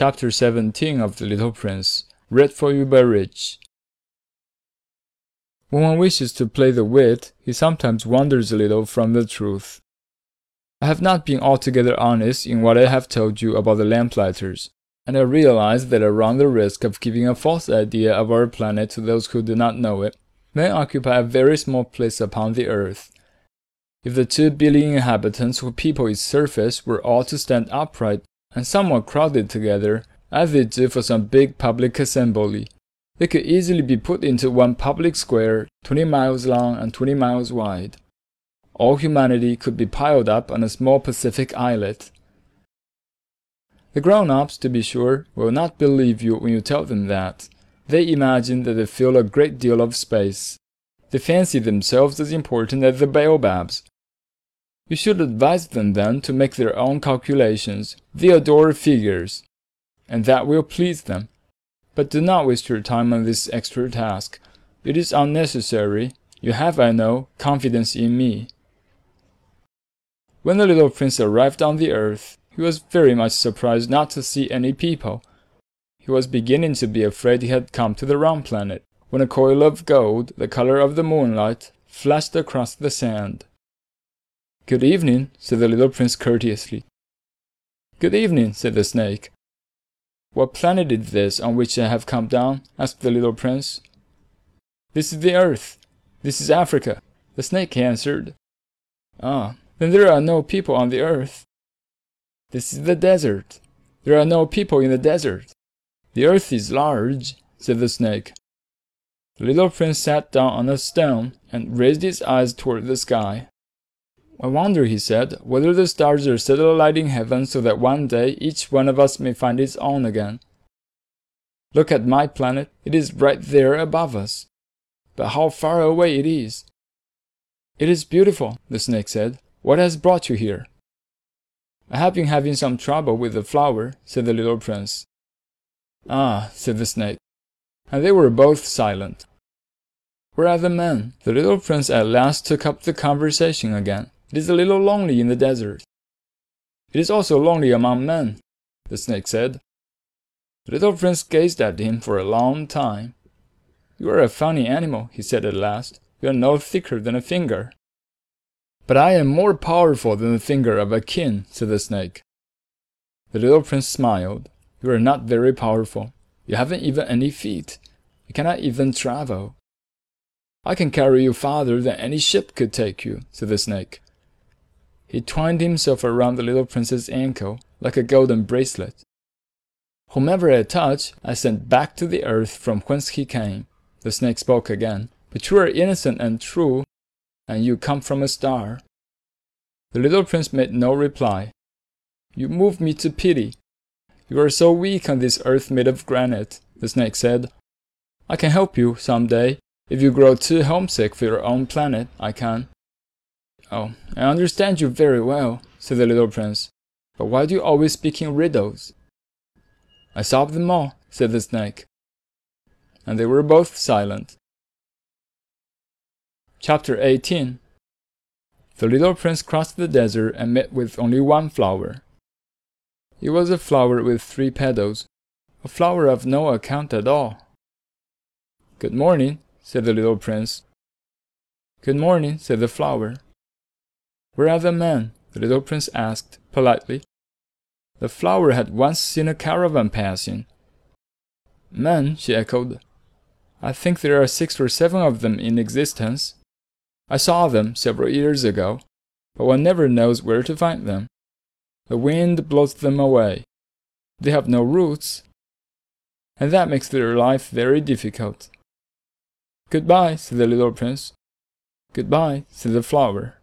Chapter 17 of The Little Prince, read for you by Rich. When one wishes to play the wit, he sometimes wanders a little from the truth. I have not been altogether honest in what I have told you about the lamplighters, and I realize that I run the risk of giving a false idea of our planet to those who do not know it. Men occupy a very small place upon the earth. If the two billion inhabitants who people its surface were all to stand upright and somewhat crowded together, as they do for some big public assembly. They could easily be put into one public square, 20 miles long and 20 miles wide. All humanity could be piled up on a small Pacific islet. The grown-ups, to be sure, will not believe you when you tell them that. They imagine that they fill a great deal of space. They fancy themselves as important as the baobabs, you should advise them then to make their own calculations. They adore figures, and that will please them. But do not waste your time on this extra task. It is unnecessary. You have, I know, confidence in me. When the little prince arrived on the earth, he was very much surprised not to see any people. He was beginning to be afraid he had come to the wrong planet, when a coil of gold, the color of the moonlight, flashed across the sand. Good evening, said the little prince courteously. Good evening, said the snake. What planet is this on which I have come down? asked the little prince. This is the earth. This is Africa, the snake answered. Ah, then there are no people on the earth. This is the desert. There are no people in the desert. The earth is large, said the snake. The little prince sat down on a stone and raised his eyes toward the sky. I wonder, he said, whether the stars are still lighting heaven so that one day each one of us may find its own again. Look at my planet, it is right there above us. But how far away it is! It is beautiful, the snake said. What has brought you here? I have been having some trouble with the flower, said the little prince. Ah, said the snake, and they were both silent. Where are the men? The little prince at last took up the conversation again. It is a little lonely in the desert. It is also lonely among men, the snake said. The little prince gazed at him for a long time. You are a funny animal, he said at last. You are no thicker than a finger. But I am more powerful than the finger of a king, said the snake. The little prince smiled. You are not very powerful. You haven't even any feet. You cannot even travel. I can carry you farther than any ship could take you, said the snake. He twined himself around the little prince's ankle like a golden bracelet. Whomever I touch, I send back to the earth from whence he came. The snake spoke again. But you are innocent and true, and you come from a star. The little prince made no reply. You move me to pity. You are so weak on this earth made of granite, the snake said. I can help you some day. If you grow too homesick for your own planet, I can. Oh, I understand you very well, said the little prince. But why do you always speak in riddles? I solved them all, said the snake. And they were both silent. Chapter 18 The little prince crossed the desert and met with only one flower. It was a flower with three petals, a flower of no account at all. Good morning, said the little prince. Good morning, said the flower. Where are the men? the little prince asked politely. The flower had once seen a caravan passing. Men, she echoed. I think there are six or seven of them in existence. I saw them several years ago, but one never knows where to find them. The wind blows them away. They have no roots, and that makes their life very difficult. Goodbye, said the little prince. Goodbye, said the flower.